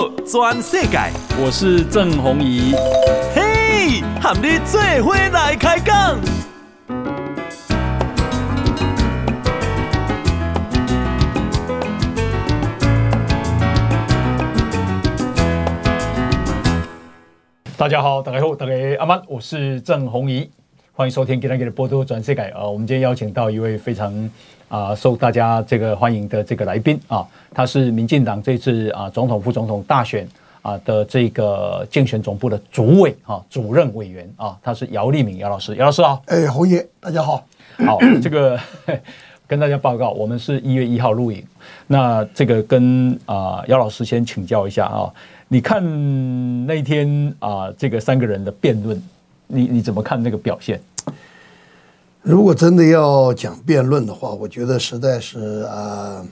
报全世界，我是郑弘仪。嘿，和你做伙来开讲。大家好，大家好，大家阿曼，我是郑弘仪，欢迎收听《给他给的波多转世界》啊，我们今天邀请到一位非常啊受大家这个欢迎的这个来宾啊，他是民进党这次啊总统、副总统大选啊的这个竞选总部的主委啊主任委员啊，他是姚立明姚老师，姚老师好，哎，侯爷，大家好，好，这个 跟大家报告，我们是一月一号录影，那这个跟啊姚老师先请教一下啊。你看那天啊，这个三个人的辩论，你你怎么看那个表现？如果真的要讲辩论的话，我觉得实在是啊，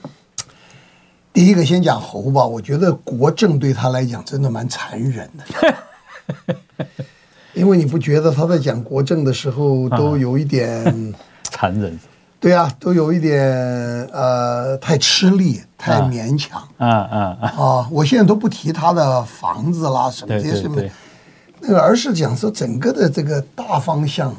第一个先讲侯吧。我觉得国政对他来讲真的蛮残忍的，因为你不觉得他在讲国政的时候都有一点 残忍？对啊，都有一点呃，太吃力，太勉强。啊啊啊！啊，我现在都不提他的房子啦，什么这些什么，那个而是讲说整个的这个大方向，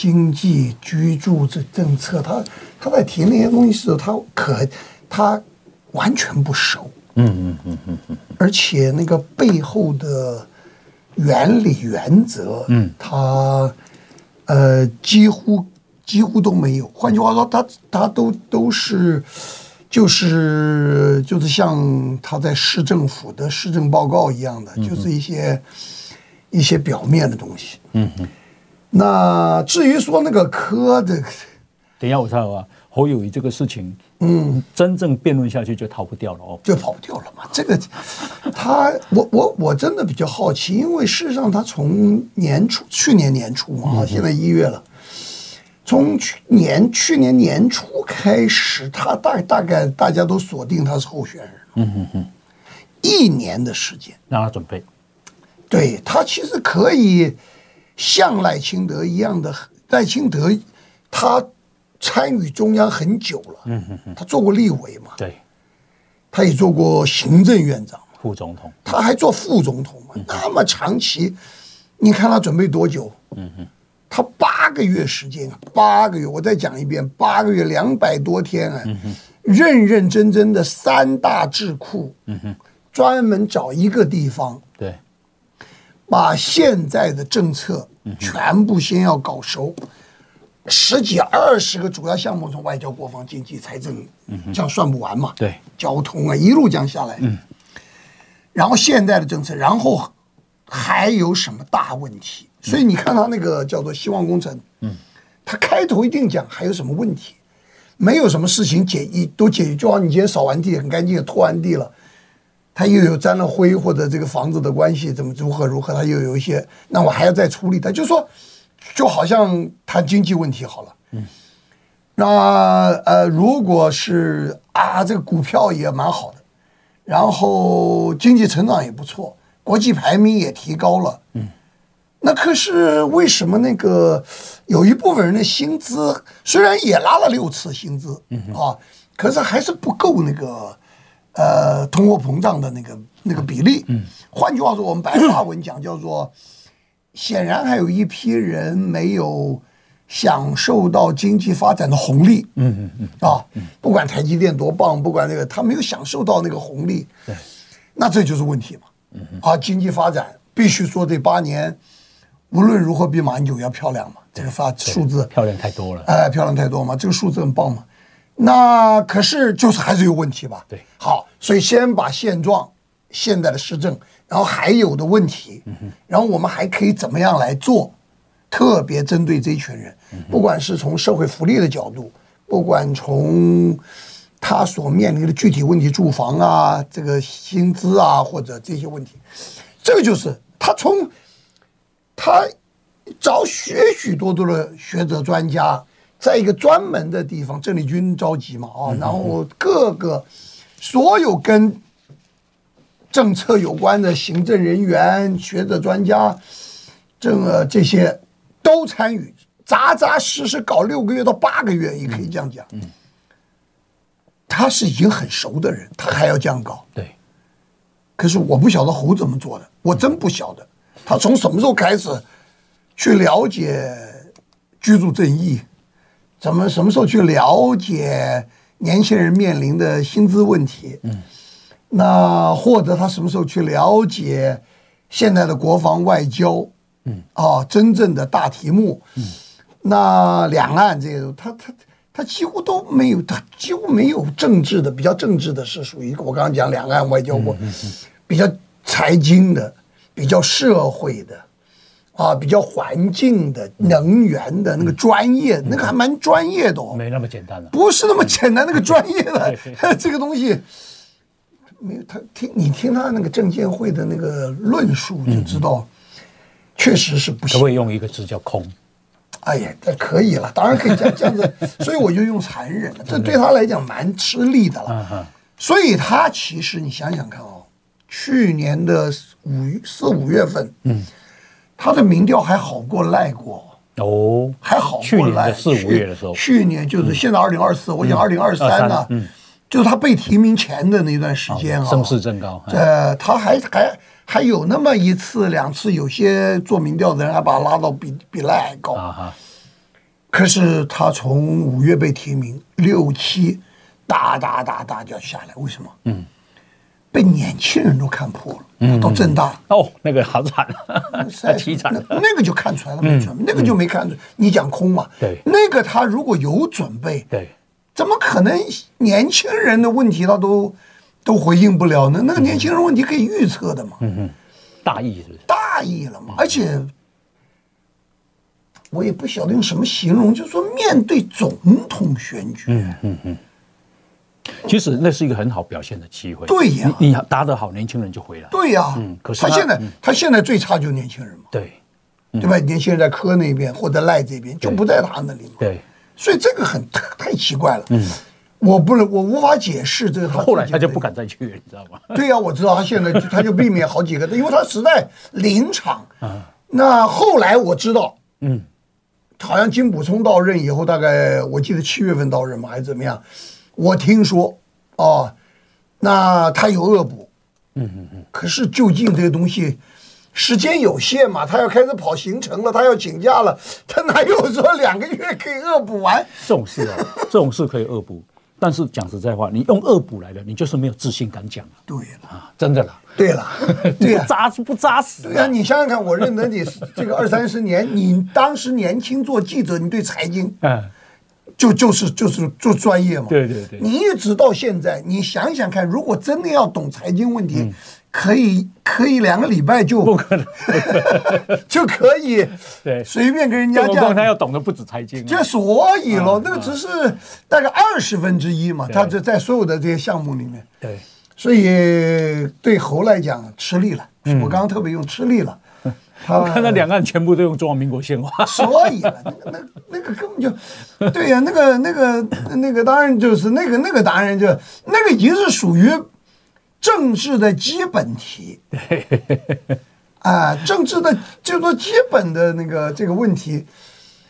经济、居住这政策，他他在提那些东西的时候，他可他完全不熟。嗯嗯嗯嗯嗯。而且那个背后的原理原则，嗯，他呃几乎。几乎都没有。换句话说，他他都都是，就是就是像他在市政府的市政报告一样的，就是一些一些表面的东西。嗯哼。那至于说那个科的，等一下我猜啊，侯友谊这个事情，嗯，真正辩论下去就逃不掉了哦，就跑不掉了嘛。这个他，我我我真的比较好奇，因为事实上他从年初去年年初嘛，现在一月了。从去年去年年初开始，他大大概大家都锁定他是候选人。嗯哼哼，一年的时间让他准备。对，他其实可以像赖清德一样的，赖清德他参与中央很久了。嗯哼哼，他做过立委嘛？对，他也做过行政院长、副总统，他还做副总统嘛？那么长期，你看他准备多久？嗯哼。他八个月时间，八个月，我再讲一遍，八个月两百多天啊，嗯认认真真的三大智库，嗯哼专门找一个地方，对，把现在的政策全部先要搞熟，十几二十个主要项目，从外交、国防、经济、财政，这样算不完嘛？对，交通啊，一路讲下来，嗯。然后现在的政策，然后还有什么大问题？所以你看他那个叫做希望工程，嗯，他开头一定讲还有什么问题，没有什么事情解一都解决，就好像你今天扫完地很干净，拖完地了，他又有沾了灰或者这个房子的关系怎么如何如何，他又有一些，那我还要再处理，他就说，就好像谈经济问题好了，嗯，那呃如果是啊这个股票也蛮好的，然后经济成长也不错，国际排名也提高了，嗯。那可是为什么那个有一部分人的薪资虽然也拉了六次薪资啊，可是还是不够那个呃通货膨胀的那个那个比例。嗯换句话说，我们白话文讲叫做，显然还有一批人没有享受到经济发展的红利。嗯嗯嗯啊，不管台积电多棒，不管那个他没有享受到那个红利。对，那这就是问题嘛。嗯啊，经济发展必须说这八年。无论如何比马英九要漂亮嘛，这个发数字漂亮太多了，哎，漂亮太多嘛，这个数字很棒嘛。那可是就是还是有问题吧？对，好，所以先把现状、现在的施政，然后还有的问题，然后我们还可以怎么样来做？特别针对这一群人，不管是从社会福利的角度，不管从他所面临的具体问题，住房啊，这个薪资啊，或者这些问题，这个就是他从。他找许许多多的学者专家，在一个专门的地方，郑丽君着急嘛啊，然后各个所有跟政策有关的行政人员、学者专家，这个这些都参与，扎扎实实搞六个月到八个月，也可以这样讲。他是已经很熟的人，他还要这样搞。对。可是我不晓得侯怎么做的，我真不晓得他从什么时候开始去了解居住正义，怎么什么时候去了解年轻人面临的薪资问题？嗯，那或者他什么时候去了解现在的国防外交？嗯，啊，真正的大题目，嗯，那两岸这个他他。他几乎都没有，他几乎没有政治的，比较政治的是属于我刚刚讲两岸外交过，比较财经的，比较社会的，啊，比较环境的、能源的那个专业，那个还蛮专业的哦，没那么简单的，不是那么简单，那个专业的。这个东西，没有他听你听他那个证监会的那个论述就知道，确实是不行。他会用一个字叫空。哎呀，这可以了，当然可以这样这样子，所以我就用残忍了，这对。他来讲蛮吃力的了。所以他其实你想想看哦，去年的五四五月份，嗯，他的民调还好过赖过哦，还好过赖。去年四五月的时候，去年就是现在二零二四，我讲二零二三呢，嗯，就是他被提名前的那段时间啊，声势正高。呃，他还还。还有那么一次两次，有些做民调的人还把他拉到比比赖还高。啊、可是他从五月被提名，六七哒哒哒哒就要下来，为什么？嗯，被年轻人都看破了。嗯，到政大哦，那个好惨，太凄惨了。那个就看出来了没准备，嗯、那个就没看出。你讲空嘛？对，那个他如果有准备，对，怎么可能年轻人的问题他都？都回应不了呢？那个年轻人问题可以预测的嘛？嗯哼，大意是不是？大意了嘛？而且我也不晓得用什么形容，就是说面对总统选举，嗯嗯嗯，其实那是一个很好表现的机会。对呀，你答得好，年轻人就回来。对呀，嗯，可是他现在他现在最差就是年轻人嘛，对，对吧？年轻人在科那边或者赖这边就不在他那里嘛，对，所以这个很太奇怪了，嗯。我不能，我无法解释这个。后来他就不敢再去，你知道吗？对呀，我知道他现在他就避免好几个，因为他实在临场。那后来我知道，嗯，好像金补充到任以后，大概我记得七月份到任嘛，还是怎么样？我听说，哦，那他有恶补，嗯嗯嗯。可是究竟这个东西时间有限嘛，他要开始跑行程了，他要请假了，他哪有说两个月可以恶补完？这种事啊，这种事可以恶补。但是讲实在话，你用恶补来的，你就是没有自信敢讲啊。对了，啊，真的啦。对了，对呀，扎实不扎实？对呀，你想想看，我认得你这个二三十年，你当时年轻做记者，你对财经，嗯，就就是就是做专业嘛。对对对。你一直到现在，你想想看，如果真的要懂财经问题。可以可以两个礼拜就不可能，就可以 对随便跟人家讲，他要懂得不止财经，就所以咯，那个只是大概二十分之一嘛，他就在所有的这些项目里面，对，所以对猴来讲吃力了。我刚刚特别用吃力了，我看到两岸全部都用中华民国宪法，所以了，那那那个根本就对呀，那个那个那个当然就是那个那个当然就那个已经是属于。政治的基本题，啊，政治的就说基本的那个这个问题，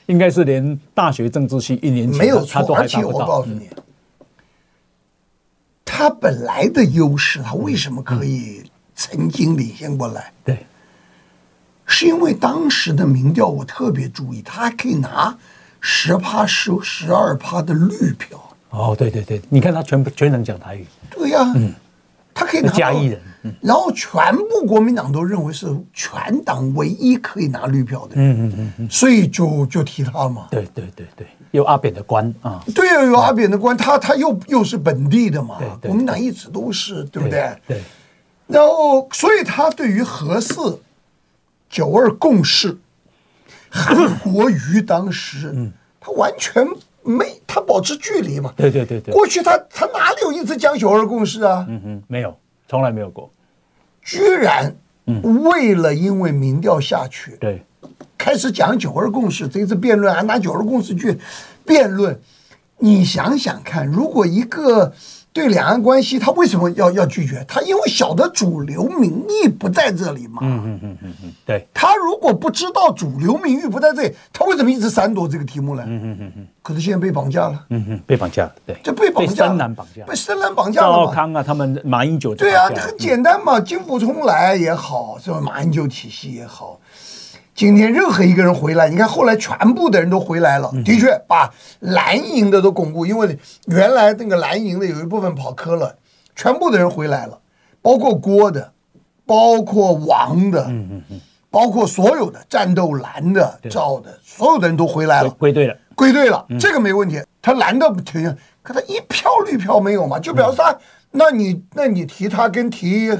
应该是连大学政治系一年级没有错。而且我告诉你，他本来的优势，他为什么可以曾经领先过来？对，是因为当时的民调我特别注意，他还可以拿十趴、十十二趴的绿票。哦，对对对，你看他全部全能讲台语。对呀，嗯。他可以拿嘉义人，然后全部国民党都认为是全党唯一可以拿绿票的人，嗯嗯嗯，所以就就提他嘛。对对对对，有阿扁的官啊，对啊，有阿扁的官，他他又又是本地的嘛，国民党一直都是，对不对？对。然后，所以他对于核四、九二共识、韩国瑜当时，嗯，他完全。没，他保持距离嘛。对对对对。过去他他哪里有一次讲九二共识啊？嗯哼，没有，从来没有过。居然，为了因为民调下去，对、嗯，开始讲九二共识。这次辩论还拿九二共识去辩论，你想想看，如果一个对两岸关系，他为什么要要拒绝？他因为晓得主流民意不在这里嘛。嗯嗯嗯嗯嗯，对。他如果不知道主流民意不在这里，他为什么一直闪躲这个题目呢？嗯嗯嗯嗯。可是现在被绑架了。嗯嗯，被绑架了。对。就被绑架了。被深蓝绑架。被深蓝绑架了。赵少康啊，他们马英九。对啊，很简单嘛，金溥聪来也好，是吧？马英九体系也好。今天任何一个人回来，你看后来全部的人都回来了，的确把蓝营的都巩固，因为原来那个蓝营的有一部分跑科了，全部的人回来了，包括郭的，包括王的，嗯嗯嗯。包括所有的战斗蓝的、赵的，所有的人都回来了，归队了，归队了，这个没问题。他蓝的不停，可他一票绿票没有嘛，就表示他，那你那你提他跟提。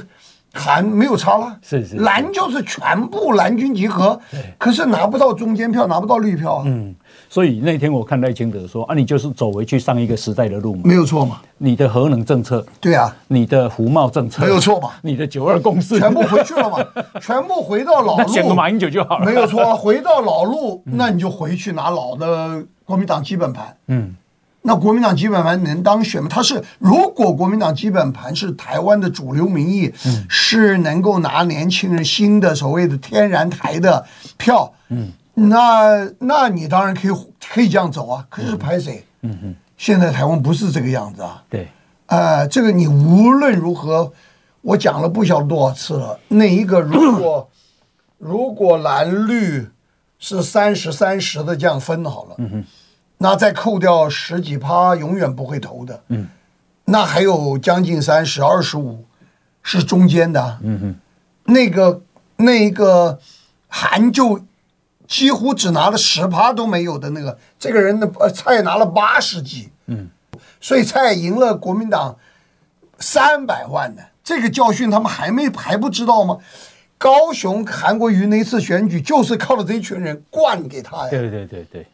韩没有差了，是是，蓝就是全部蓝军集合，可是拿不到中间票，拿不到绿票啊。嗯，所以那天我看赖清德说啊，你就是走回去上一个时代的路嘛，没有错嘛。你的核能政策，对啊，你的服贸政策，没有错嘛。你的九二共识，全部回去了嘛，全部回到老路，选个马英九就好了。没有错，回到老路，那你就回去拿老的国民党基本盘。嗯。那国民党基本盘能当选吗？他是如果国民党基本盘是台湾的主流民意，嗯、是能够拿年轻人新的所谓的天然台的票，嗯，那那你当然可以可以这样走啊。可是排谁？嗯嗯，现在台湾不是这个样子啊。对，呃，这个你无论如何，我讲了不晓得多少次了。那一个如果 如果蓝绿是三十三十的这样分好了，嗯哼。那再扣掉十几趴，永远不会投的。嗯，那还有将近三十二十五，是中间的。嗯哼，那个那个韩就几乎只拿了十趴都没有的那个，这个人的呃蔡拿了八十几。嗯，所以蔡赢了国民党三百万呢这个教训，他们还没还不知道吗？高雄韩国瑜那次选举就是靠着这一群人灌给他呀。对对对对。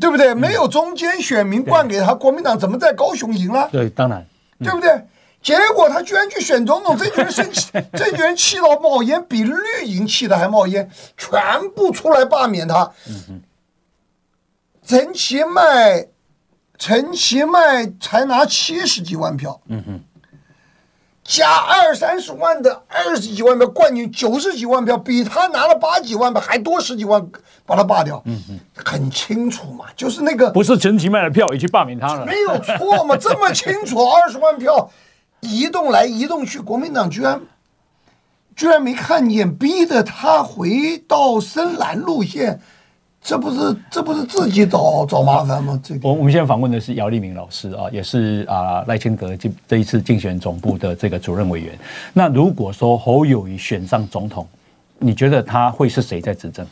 对不对？没有中间选民灌给他，国民党怎么在高雄赢了？对，当然，对不对？结果他居然去选总统，这群人生气，这群人气到冒烟，比绿营气的还冒烟，全部出来罢免他。嗯陈其迈，陈其迈才拿七十几万票。嗯哼。加二三十万的二十几万票冠军九十几万票，比他拿了八几万票还多十几万，把他罢掉。嗯嗯，很清楚嘛，就是那个不是陈其迈的票也去罢免他了，没有错嘛，这么清楚，二十万票移动来移动去，国民党居然居然没看见，逼得他回到深蓝路线。这不是这不是自己找找麻烦吗？这个我我们现在访问的是姚立明老师啊，也是啊赖清德这这一次竞选总部的这个主任委员。那如果说侯友宜选上总统，你觉得他会是谁在执政？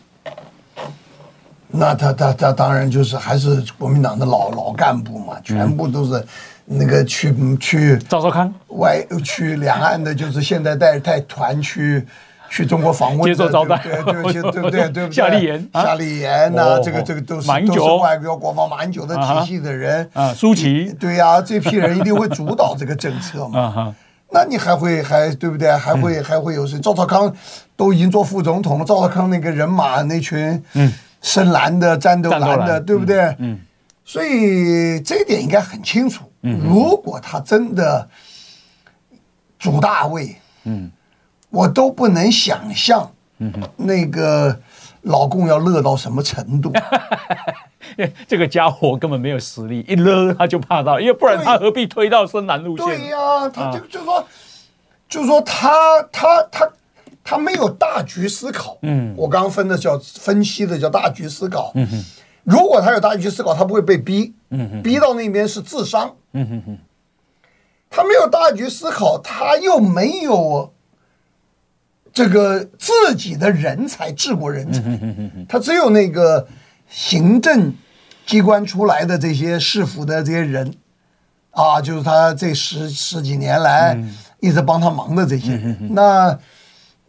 那他他他当然就是还是国民党的老老干部嘛，全部都是那个去、嗯、去赵少康外去两岸的，就是现在带带团去。去中国访问，接受招待，对对对对对对 对，夏立言，夏立言呐，这个这个都是都是外国国防蛮久的体系的人啊，舒淇，对呀，这批人一定会主导这个政策嘛。那你还会还对不对？还会还会有谁？赵少康都已经做副总统了，赵少康那个人马那群，嗯，深蓝的、战斗蓝的，对不对？嗯，所以这一点应该很清楚。如果他真的主大位，嗯。我都不能想象，那个老公要乐到什么程度？这个家伙根本没有实力，一乐他就怕到，因为不然他何必推到深南路线？对呀、啊，他就就说，就说他他他他没有大局思考。嗯，我刚刚分的叫分析的叫大局思考。嗯哼，如果他有大局思考，他不会被逼。嗯哼，逼到那边是智商。嗯哼哼，他没有大局思考，他又没有。这个自己的人才，治国人才，他只有那个行政机关出来的这些市府的这些人，啊，就是他这十十几年来一直帮他忙的这些人。那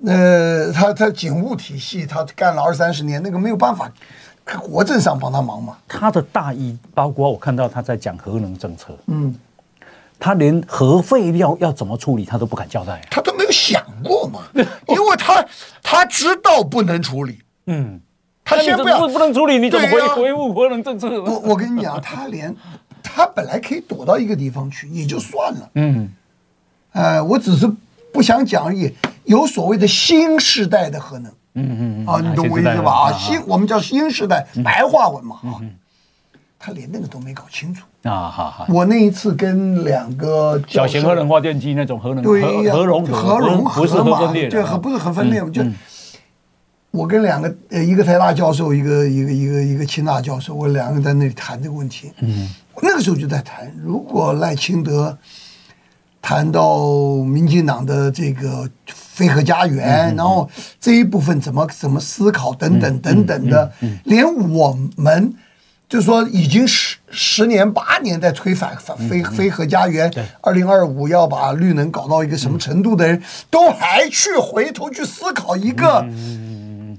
呃，他他警务体系，他干了二三十年，那个没有办法，国政上帮他忙嘛。他的大意，包括我看到他在讲核能政策，嗯。他连核废料要怎么处理，他都不敢交代，他都想过嘛，因为他他知道不能处理，嗯，他先不要。不能处理，你怎么回回复核能政策？我我跟你讲，他连他本来可以躲到一个地方去，也就算了。嗯，呃，我只是不想讲而已。有所谓的新时代的核能，嗯嗯嗯，啊，你懂我意思吧？啊，新我们叫新时代，白话文嘛，啊，他连那个都没搞清楚啊，好好。我那一次跟两个小型核能发电机那种核能，对核融核融合不是核分裂，对，不是核分裂，就我跟两个呃，一个台大教授，一个一个一个一个清大教授，我两个在那里谈这个问题。嗯，那个时候就在谈，如果赖清德谈到民进党的这个非核家园，然后这一部分怎么怎么思考等等等等的，连我们就是说已经十十年八年在推反反非非核家园，二零二五要把绿能搞到一个什么程度的人，都还去回头去思考一个。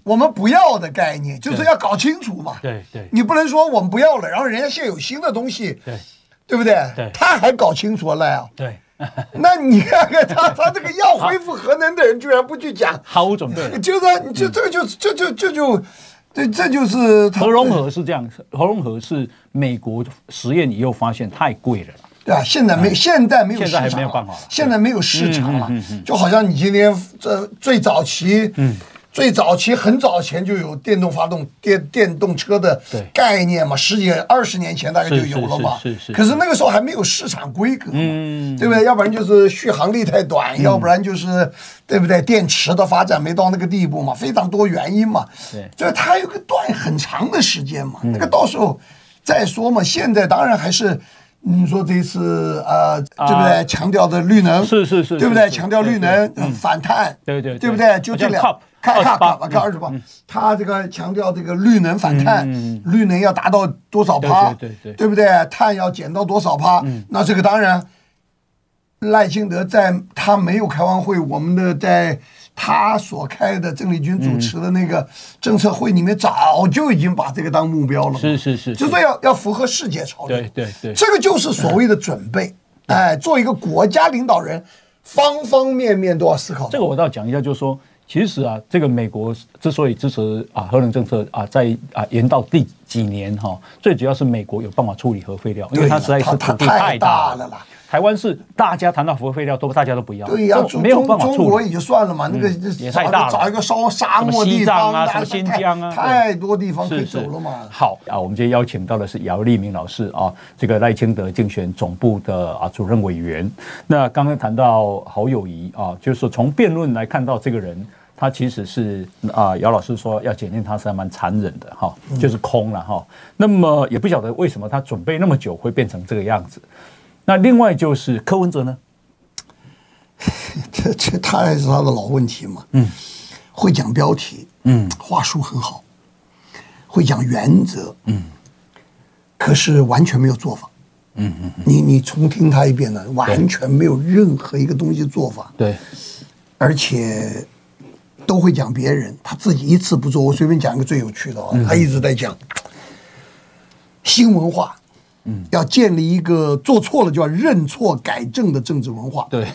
我们不要的概念，就是要搞清楚嘛。对对，你不能说我们不要了，然后人家现在有新的东西，对，对不对？对，他还搞清楚了呀。对，那你看看他，他这个要恢复核能的人居然不去讲，毫无准备。就是，你就这个就这就这就这这就是核融合是这样，核融合是美国实验以后发现太贵了。对啊，现在没现在没有市场，现在没有办法了，现在没有市场了。就好像你今天这最早期，嗯。最早期很早前就有电动发动电电动车的概念嘛，十几二十年前大概就有了嘛。是是是。可是那个时候还没有市场规格嘛，对不对？要不然就是续航力太短，要不然就是对不对？电池的发展没到那个地步嘛，非常多原因嘛。对。所以它有个断很长的时间嘛，那个到时候再说嘛。现在当然还是你说这次呃，对不对？强调的绿能是是是，对不对？强调绿能反碳，对对对不对？就这两。看看看，看二十八，他这个强调这个绿能反碳，绿能要达到多少趴，对对对，对不对？碳要减到多少趴？那这个当然，赖清德在他没有开完会，我们的在他所开的郑丽君主持的那个政策会里面，早就已经把这个当目标了。是是是，就说要要符合世界潮流。对对对，这个就是所谓的准备。哎，做一个国家领导人，方方面面都要思考。这个我倒讲一下，就是说。其实啊，这个美国之所以支持啊核能政策啊，在啊延到第几年哈，最主要是美国有办法处理核废料，因为它实在是土地太大了啦。台湾是大家谈到核废料都大家都不要，对呀，没有办法处理。中国也就算了嘛，那个也太大了，找一个烧沙漠地方啊，什么新疆啊，太多地方可以走了嘛。好啊，我们今天邀请到的是姚立明老师啊，这个赖清德竞选总部的啊主任委员。那刚刚谈到侯友谊啊，就是从辩论来看到这个人。他其实是啊，姚老师说要检验他是还蛮残忍的哈，就是空了哈。那么也不晓得为什么他准备那么久会变成这个样子。那另外就是柯文哲呢，这这他还是他的老问题嘛。嗯，会讲标题，嗯，话术很好，会讲原则，嗯，可是完全没有做法。嗯嗯，你你重听他一遍呢，完全没有任何一个东西做法。对，而且。都会讲别人，他自己一次不做。我随便讲一个最有趣的啊，他一直在讲新文化，嗯，要建立一个做错了就要认错改正的政治文化。对，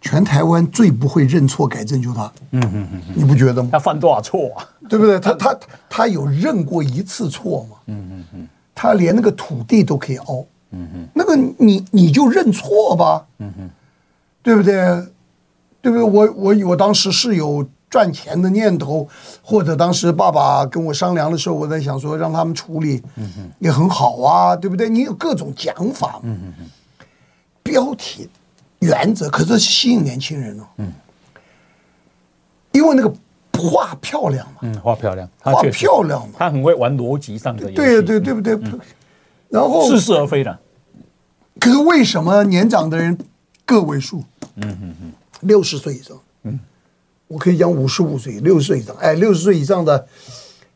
全台湾最不会认错改正就是他。嗯嗯嗯，你不觉得吗？他犯多少错啊？对不对？他他他有认过一次错吗？嗯嗯嗯，他连那个土地都可以凹。嗯嗯，那个你你就认错吧。嗯嗯，对不对？对不对？我我我当时是有赚钱的念头，或者当时爸爸跟我商量的时候，我在想说让他们处理，也很好啊，对不对？你有各种讲法，标题、原则，可是吸引年轻人哦，因为那个画漂亮嘛，嗯，画漂亮，画漂亮嘛，他很会玩逻辑上的游戏，对对对不对？然后似是而非的，可是为什么年长的人个位数？嗯嗯嗯。六十岁以上，嗯，我可以讲五十五岁、六十岁以上，哎，六十岁以上的，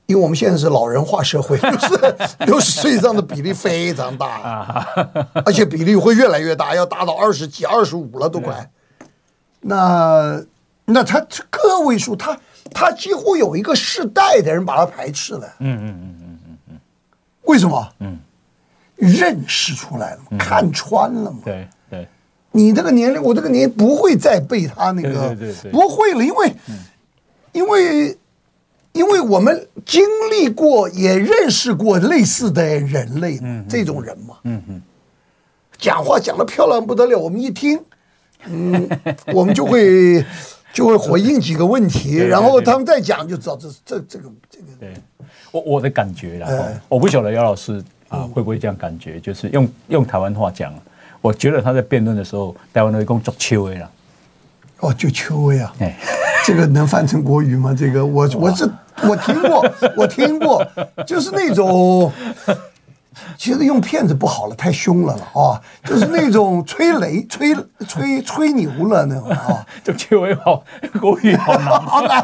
因为我们现在是老人化社会，就是六十岁以上的比例非常大，而且比例会越来越大，要达到二十几、二十五了都快。那那他个位数，他他几乎有一个世代的人把他排斥了。嗯嗯嗯嗯嗯嗯，为什么？嗯，认识出来了，看穿了嘛。对。你这个年龄，我这个年龄不会再被他那个，不会了，因为，因为因为我们经历过，也认识过类似的人类，嗯，这种人嘛，嗯嗯，讲话讲的漂亮不得了，我们一听，嗯，我们就会就会回应几个问题，然后他们再讲就知道这这这个这个。对，我我的感觉啦，我不晓得姚老师啊会不会这样感觉，就是用用台湾话讲，我觉得他在辩论的时候，台湾人讲足秋威了。哦，就秋威啊，这个能翻成国语吗？这个我我是我听过，我听过，就是那种，其实用骗子不好了，太凶了了啊，就是那种吹雷、吹吹吹牛了那种啊。就秋威好，国语好难，好难。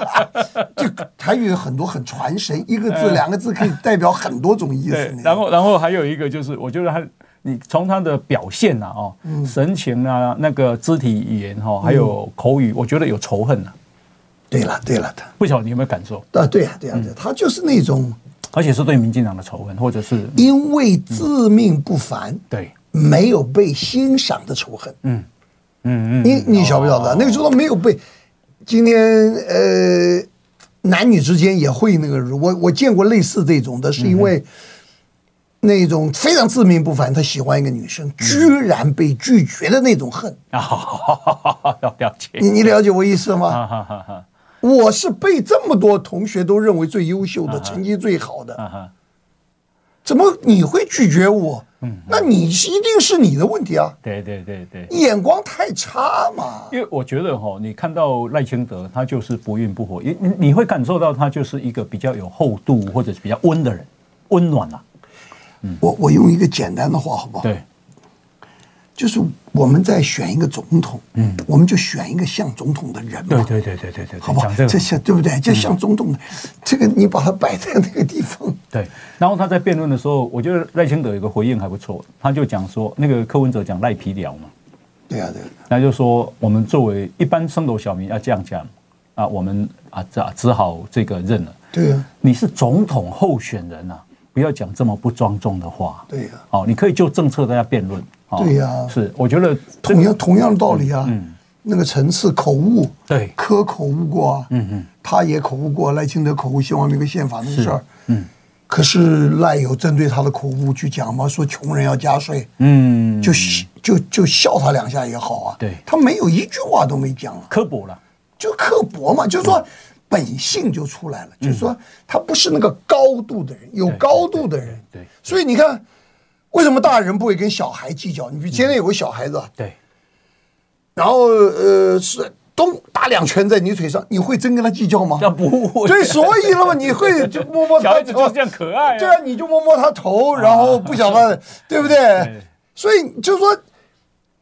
就台语有很多很传神，一个字、两个字可以代表很多种意思。然后，然后还有一个就是，我觉得他。你从他的表现呐，哦，神情啊，那个肢体语言哈，还有口语，我觉得有仇恨呐。对了，对了，他不晓得你有没有感受？啊，对呀，对呀，对，他就是那种，而且是对民进党的仇恨，或者是因为自命不凡，对，没有被欣赏的仇恨。嗯嗯嗯，你你晓不晓得？那个时候没有被，今天呃，男女之间也会那个，我我见过类似这种的，是因为。那种非常自命不凡，他喜欢一个女生，居然被拒绝的那种恨啊！要 了解你，你了解我意思吗？我是被这么多同学都认为最优秀的，成绩最好的，怎么你会拒绝我？那你一定是你的问题啊！对对对对，眼光太差嘛！因为我觉得哈，你看到赖清德，他就是不温不火，你你会感受到他就是一个比较有厚度或者是比较温的人，温暖啊。我我用一个简单的话好不好？对，就是我们在选一个总统，嗯，我们就选一个像总统的人嘛。对对对对对对，好不好？这像对不对？就像总统的，这个你把它摆在那个地方。对，然后他在辩论的时候，我觉得赖清德有个回应还不错，他就讲说，那个柯文哲讲赖皮寮嘛，对啊对，那就说我们作为一般生斗小民要这样讲啊，我们啊只只好这个认了。对啊，你是总统候选人啊。不要讲这么不庄重的话。对呀，哦，你可以就政策大家辩论。对呀，是，我觉得同样同样的道理啊。嗯，那个层次口误，对，柯口误过啊。嗯嗯，他也口误过，赖清德口误希望那个宪法那个事儿。嗯，可是赖有针对他的口误去讲吗？说穷人要加税。嗯，就就就笑他两下也好啊。对，他没有一句话都没讲，刻薄了，就刻薄嘛，就是说。本性就出来了，就是说他不是那个高度的人，有高度的人。对，所以你看，为什么大人不会跟小孩计较？你比如今天有个小孩子，对，然后呃是咚打两拳在你腿上，你会真跟他计较吗？那不会。对，所以了嘛，你会就摸摸他 头，这样可爱。对啊，你就摸摸他头，然后不想他，对不对？所以就是说。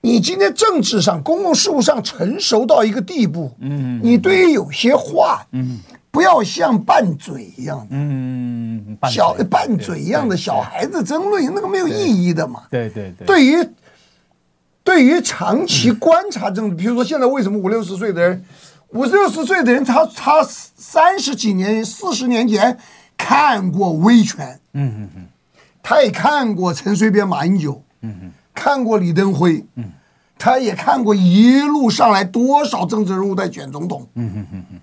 你今天政治上、公共事务上成熟到一个地步，嗯，你对于有些话，嗯，不要像拌嘴一样。的，嗯，小拌嘴一样的小孩子争论，那个没有意义的嘛。对对对。对于对于长期观察政治，比如说现在为什么五六十岁的人，五六十岁的人，他他三十几年、四十年前看过威权，嗯嗯嗯，他也看过陈水扁、马英九，嗯嗯。看过李登辉，嗯，他也看过一路上来多少政治人物在选总统，嗯嗯嗯嗯，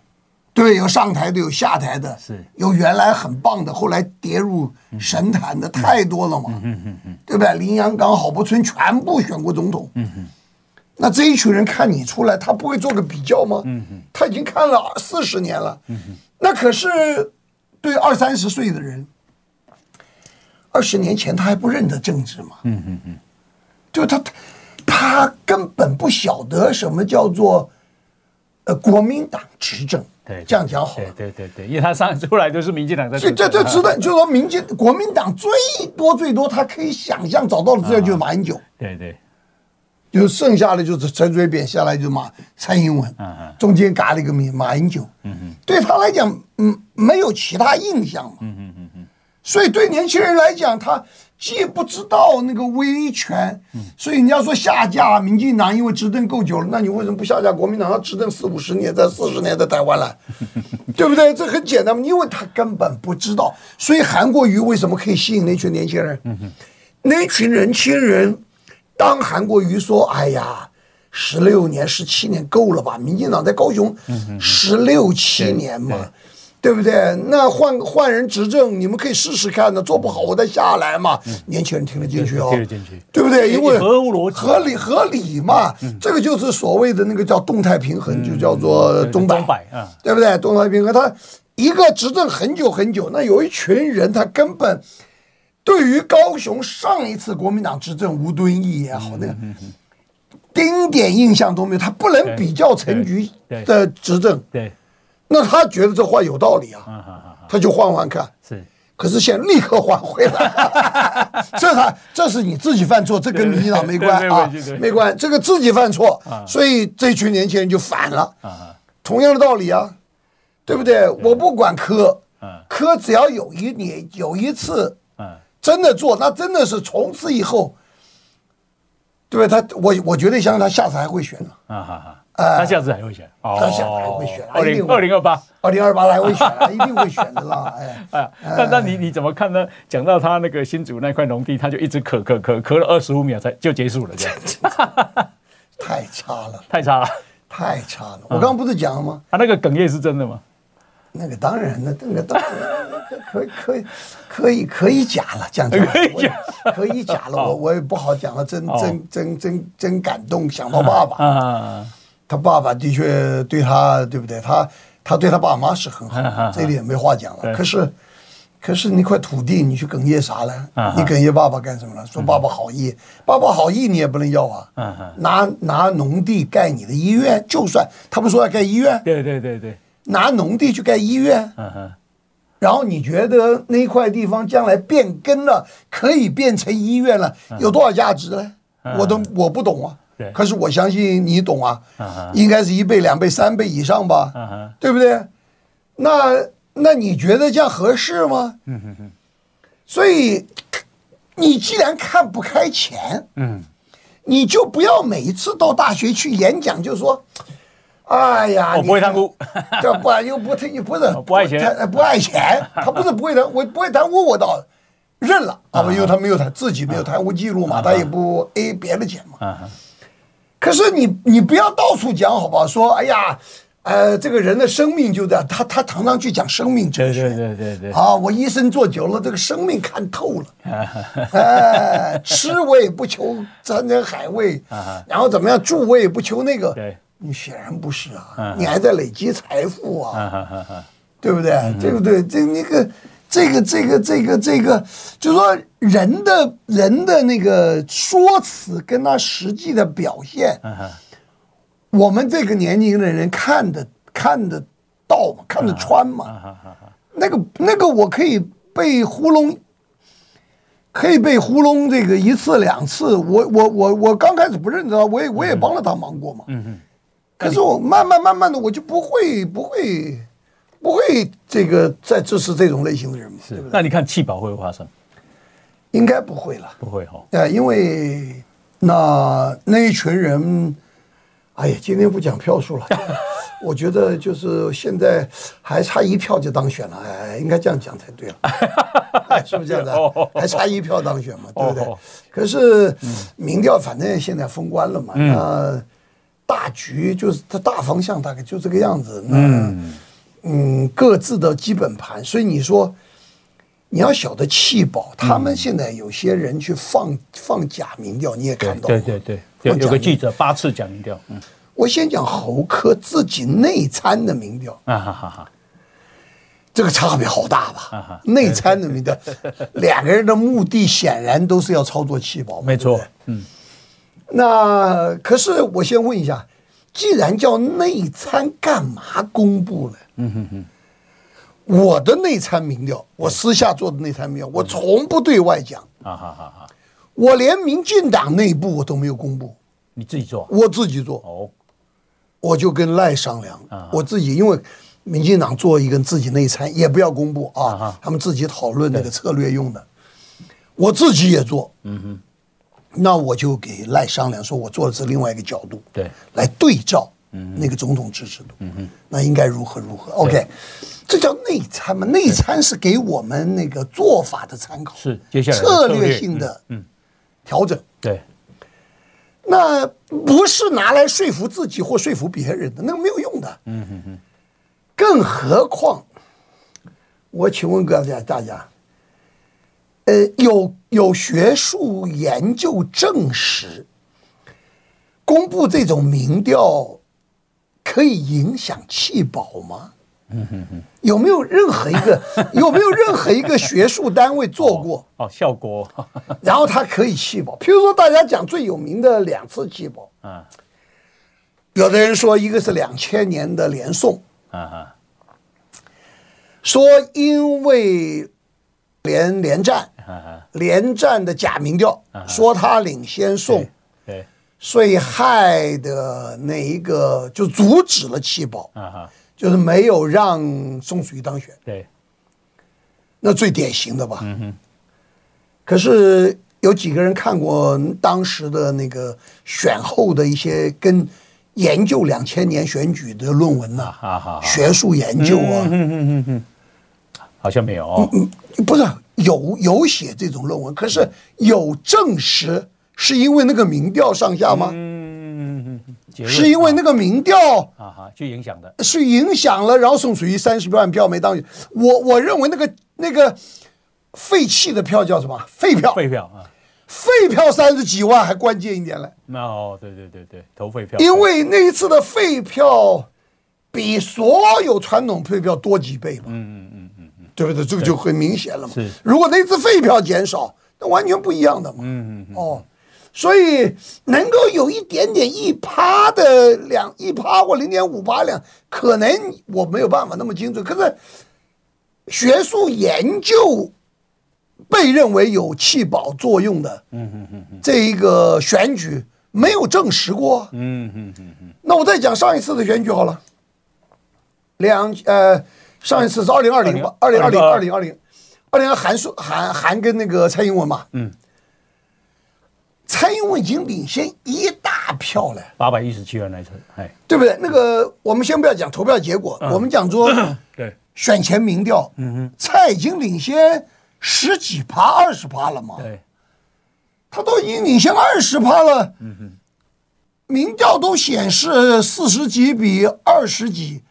对，有上台的，有下台的，是，有原来很棒的，后来跌入神坛的太多了嘛，嗯嗯嗯，对不对？林阳刚、郝柏村全部选过总统，嗯嗯，那这一群人看你出来，他不会做个比较吗？嗯嗯，他已经看了四十年了，嗯嗯，那可是对二三十岁的人，二十年前他还不认得政治嘛，嗯嗯嗯。就他，他根本不晓得什么叫做，呃，国民党执政。对，这样讲好了。对对对对，因为他上出来就是民进党在。这这这知道，就是说民进国民党最多最多，他可以想象找到的资料就是马英九。对对，就剩下的就是陈水扁，下来就是马蔡英文。嗯嗯。中间嘎了一个名马英九。嗯嗯。对他来讲，嗯，没有其他印象嘛。嗯嗯嗯嗯。所以对年轻人来讲，他。既不知道那个威权，所以人家说下架民进党，因为执政够久了，那你为什么不下架国民党？他执政四五十年，在四十年在台湾了，对不对？这很简单嘛，因为他根本不知道。所以韩国瑜为什么可以吸引那群年轻人？那群年轻人，当韩国瑜说：“哎呀，十六年、十七年够了吧？民进党在高雄十六七年嘛。”对不对？那换换人执政，你们可以试试看呢，做不好我再下来嘛。年轻人听得进去哦，听得进去，对不对？因为合乎逻辑，合理合理嘛。这个就是所谓的那个叫动态平衡，就叫做中摆，对不对？动态平衡，他一个执政很久很久，那有一群人，他根本对于高雄上一次国民党执政吴敦义也好，那个丁点印象都没有，他不能比较陈局的执政。对。那他觉得这话有道理啊，他就换换看。是，可是现在立刻换回来，这他这是你自己犯错，这跟民进党没关啊，没关，这个自己犯错，所以这群年轻人就反了。同样的道理啊，对不对？我不管科，科只要有一年有一次，真的做，那真的是从此以后，对不对？他我我绝对相信他下次还会选的。啊哈哈。呃，他下次还会选，他下次还会选，二零二零二八，二零二八还会选，一定会选的啦。哎，哎，那那你你怎么看呢？讲到他那个新竹那块农地，他就一直咳咳咳咳了二十五秒才就结束了，这样，太差了，太差了，太差了。我刚刚不是讲了吗？他那个哽咽是真的吗？那个当然，了那个当然可以可以可以可以假了，讲可以假，可以假了。我我也不好讲了，真真真真真感动，想到爸爸。他爸爸的确对他，对不对？他他对他爸妈是很好，这一点没话讲了。可是，可是那块土地，你去哽咽啥了？你哽咽爸爸干什么了？说爸爸好意，爸爸好意你也不能要啊。拿拿农地盖你的医院，就算他不说要盖医院，对对对对，拿农地去盖医院，然后你觉得那块地方将来变更了，可以变成医院了，有多少价值呢？我都我不懂啊。对，可是我相信你懂啊，应该是一倍、两倍、三倍以上吧，对不对？那那你觉得这样合适吗？所以你既然看不开钱，你就不要每一次到大学去演讲就说，哎呀，我不会贪污，这不又不又不是 不爱钱，不爱钱，他不是不会贪，我不会贪污，我倒认了啊，因为他没有他自己没有贪污记录嘛，他也不 A 别的钱嘛。可是你你不要到处讲好不好？说哎呀，呃，这个人的生命就这样，他他常常去讲生命哲学，对对对对啊，我医生做久了，这个生命看透了，哎，吃我也不求山珍海味，然后怎么样住我也不求那个，对，你显然不是啊，你还在累积财富啊，对不对？对不对？这那个。这个这个这个这个，就是说人的人的那个说辞跟他实际的表现，我们这个年龄的人看得看得到嘛，看得穿嘛。那个那个我可以被糊弄，可以被糊弄这个一次两次。我我我我刚开始不认得，我也我也帮了他忙过嘛。可是我慢慢慢慢的，我就不会不会。不会，这个再支持这种类型的人是，那你看弃保会不会发生？应该不会了，不会哈。呃，因为那那一群人，哎呀，今天不讲票数了。我觉得就是现在还差一票就当选了，哎，应该这样讲才对了，是不是这样的？还差一票当选嘛，对不对？可是民调反正现在封关了嘛，那大局就是它大方向大概就这个样子，嗯。嗯，各自的基本盘，所以你说你要晓得弃保，他们现在有些人去放放假民调，你也看到，对对对，有有个记者八次假民调。嗯，我先讲侯科自己内参的民调啊哈哈哈，这个差别好大吧？内参的民调，两个人的目的显然都是要操作气保，没错。嗯，那可是我先问一下。既然叫内参，干嘛公布呢？嗯哼哼，我的内参民调，我私下做的内参民调，我从不对外讲。啊哈哈哈！我连民进党内部我都没有公布。你自己做？我自己做。哦，我就跟赖商量，我自己因为民进党做一个自己内参，也不要公布啊，他们自己讨论那个策略用的。我自己也做。嗯哼。那我就给赖商量，说我做的是另外一个角度，对，来对照，那个总统支持度，嗯，那应该如何如何？OK，这叫内参嘛？内参是给我们那个做法的参考，是接下来策略性的嗯。调整，对，那不是拿来说服自己或说服别人的，那个没有用的，嗯嗯嗯，更何况我请问各位大家，呃，有有学术研究证实，公布这种民调可以影响气保吗？嗯哼哼，有没有任何一个 有没有任何一个学术单位做过？哦，哦，效果，然后它可以气保。譬如说，大家讲最有名的两次气保，啊，有的人说一个是两千年的连宋，说因为连连战，啊，连战的假民调，说他领先宋，以害的那一个就阻止了弃保，啊哈。就是没有让宋楚瑜当选，对，那最典型的吧。嗯哼。可是有几个人看过当时的那个选后的一些跟研究两千年选举的论文呐、啊？啊哈。学术研究啊。嗯嗯嗯嗯。好像没有哦。嗯嗯，不是有有写这种论文，可是有证实是因为那个民调上下吗？嗯嗯嗯。是因为那个民调啊哈，去影响的，是影响了，然后宋楚瑜三十万票没当选。我我认为那个那个废弃的票叫什么？废票，废票啊，废票三十几万还关键一点嘞。那哦，对对对对，投废票。因为那一次的废票比所有传统废票多几倍嘛。嗯嗯嗯嗯嗯，对不对？这个就很明显了嘛。是，如果那次废票减少，那完全不一样的嘛。嗯嗯嗯。哦。所以能够有一点点一趴的两一趴或零点五八两，可能我没有办法那么精准。可是学术研究被认为有弃保作用的，嗯嗯嗯，这一个选举没有证实过，嗯嗯嗯嗯。那我再讲上一次的选举好了，两呃上一次是二零二零吧，二零二零二零二零二零韩说韩韩跟那个蔡英文嘛，嗯。蔡英文已经领先一大票了，八百一十七万来车，哎，对不对？那个我们先不要讲投票结果，我们讲说 对。选前民调，嗯哼，蔡已经领先十几趴、二十趴了嘛，对，他都已经领先二十趴了，嗯哼，民调都显示四十几比二十几，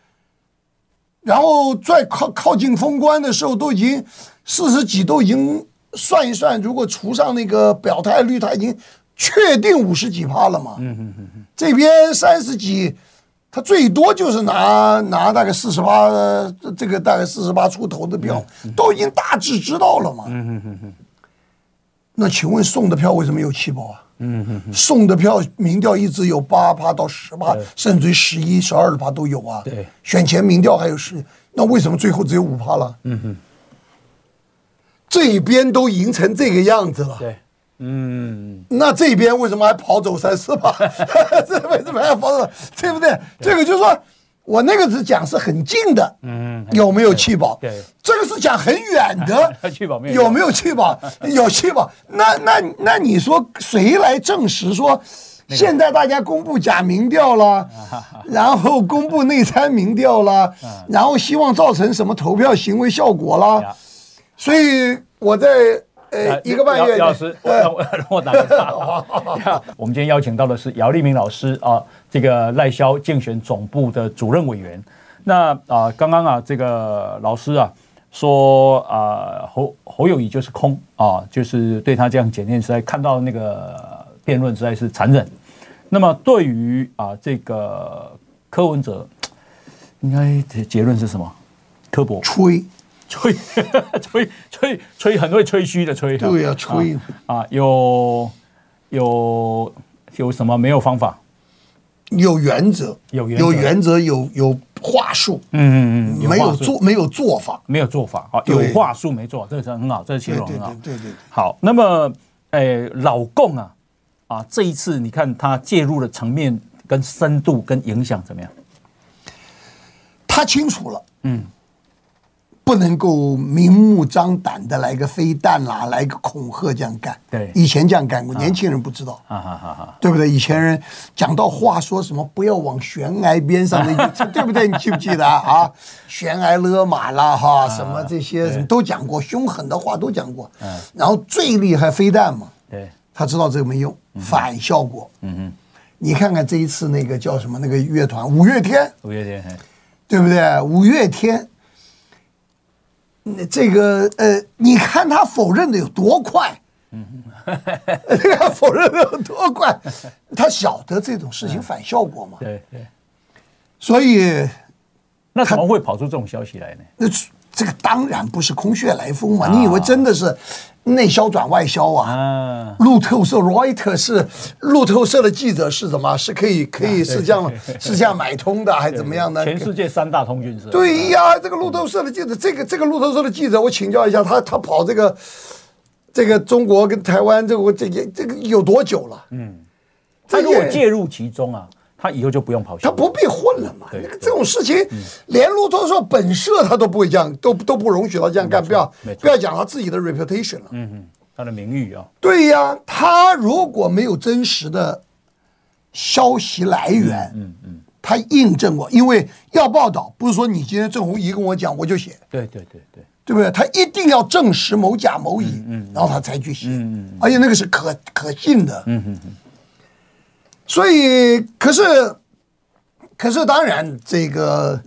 然后再靠靠近封关的时候都已经四十几都已经。算一算，如果除上那个表态率，他已经确定五十几趴了嘛。嗯嗯嗯。这边三十几，他最多就是拿拿大概四十八，这个大概四十八出头的票，都已经大致知道了嘛。嗯嗯嗯。那请问送的票为什么有七包啊？嗯嗯。送的票民调一直有八趴到十趴，甚至于十一、十二趴都有啊。对。选前民调还有十，那为什么最后只有五趴了？嗯哼。这边都赢成这个样子了，对，嗯，那这边为什么还跑走三四把？这为什么还要跑走？对不对？对这个就是说我那个是讲是很近的，嗯，有没有弃保？对，这个是讲很远的，弃保没有？有没有弃保？有弃保。那那那你说谁来证实说现在大家公布假民调了，然后公布内参民调了，然后希望造成什么投票行为效果了？所以我在呃一个半月，老师，让我打个岔。我们今天邀请到的是姚立明老师啊，这个赖萧竞选总部的主任委员。那啊，刚刚啊，这个老师啊说啊，侯侯友谊就是空啊，就是对他这样检验，实在看到那个辩论实在是残忍。那么对于啊这个柯文哲，应该结论是什么？柯博吹。吹吹吹吹，很会吹嘘的吹。对呀，吹啊，有有有什么没有方法？有原则，有有原则，有有话术。嗯嗯嗯，没有做，没有做法，没有做法啊，有话术没做，这个是很好，这个形容很好。对对。好，那么诶，老共啊啊，这一次你看他介入的层面跟深度跟影响怎么样？他清楚了，嗯。不能够明目张胆的来个飞弹啦，来个恐吓这样干。对，以前这样干过，年轻人不知道。啊哈哈哈，对不对？以前人讲到话说什么不要往悬崖边上的，对不对？你记不记得啊？悬崖勒马啦，哈，什么这些什么都讲过，凶狠的话都讲过。嗯。然后最厉害飞弹嘛。对。他知道这个没用，反效果。嗯嗯。你看看这一次那个叫什么那个乐团五月天。五月天。对不对？五月天。那这个呃，你看他否认的有多快，嗯，他否认的有多快，他晓得这种事情反效果嘛？对对。所以，那怎么会跑出这种消息来呢？那这个当然不是空穴来风嘛！你以为真的是内销转外销啊？路透社 Reuters 是路透社的记者是什么？是可以可以是这样是这样买通的，还是怎么样呢？全世界三大通讯社。对呀，这个路透社的记者，这个这个路透社的记者，我请教一下他，他跑这个这个中国跟台湾这个这个这个有多久了？嗯，他如果介入其中啊。他以后就不用跑，他不必混了嘛。那个这种事情，连路透社本社他都不会这样，都都不容许他这样干。不要不要讲他自己的 reputation 了。嗯嗯，他的名誉啊。对呀，他如果没有真实的消息来源，嗯嗯，他印证过，因为要报道，不是说你今天郑弘仪跟我讲我就写。对对对对，对不对？他一定要证实某甲某乙，嗯，然后他才去写。嗯嗯，而且那个是可可信的。嗯嗯嗯。所以，可是，可是，当然，这个，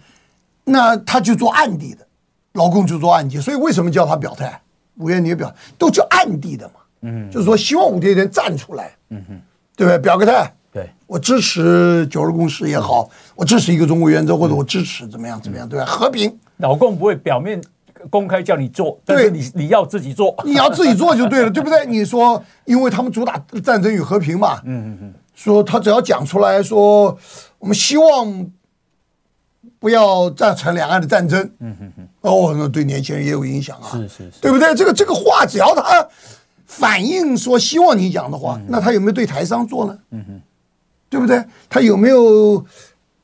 那他就做暗地的，老公就做暗地，所以为什么叫他表态？五月你也表，都叫暗地的嘛。嗯，就是说希望五月天站出来。嗯哼，对不对？表个态。对，我支持九二共识也好，我支持一个中国原则，或者我支持怎么样怎么样，对吧？和平。老公不会表面公开叫你做，但是你你要自己做，你要自己做就对了，对不对？你说，因为他们主打战争与和平嘛。嗯嗯嗯。说他只要讲出来说，我们希望不要造成两岸的战争。嗯哼哼。哦，那对年轻人也有影响啊。是是是，对不对？这个这个话，只要他反映说希望你讲的话，那他有没有对台商做呢？嗯哼，对不对？他有没有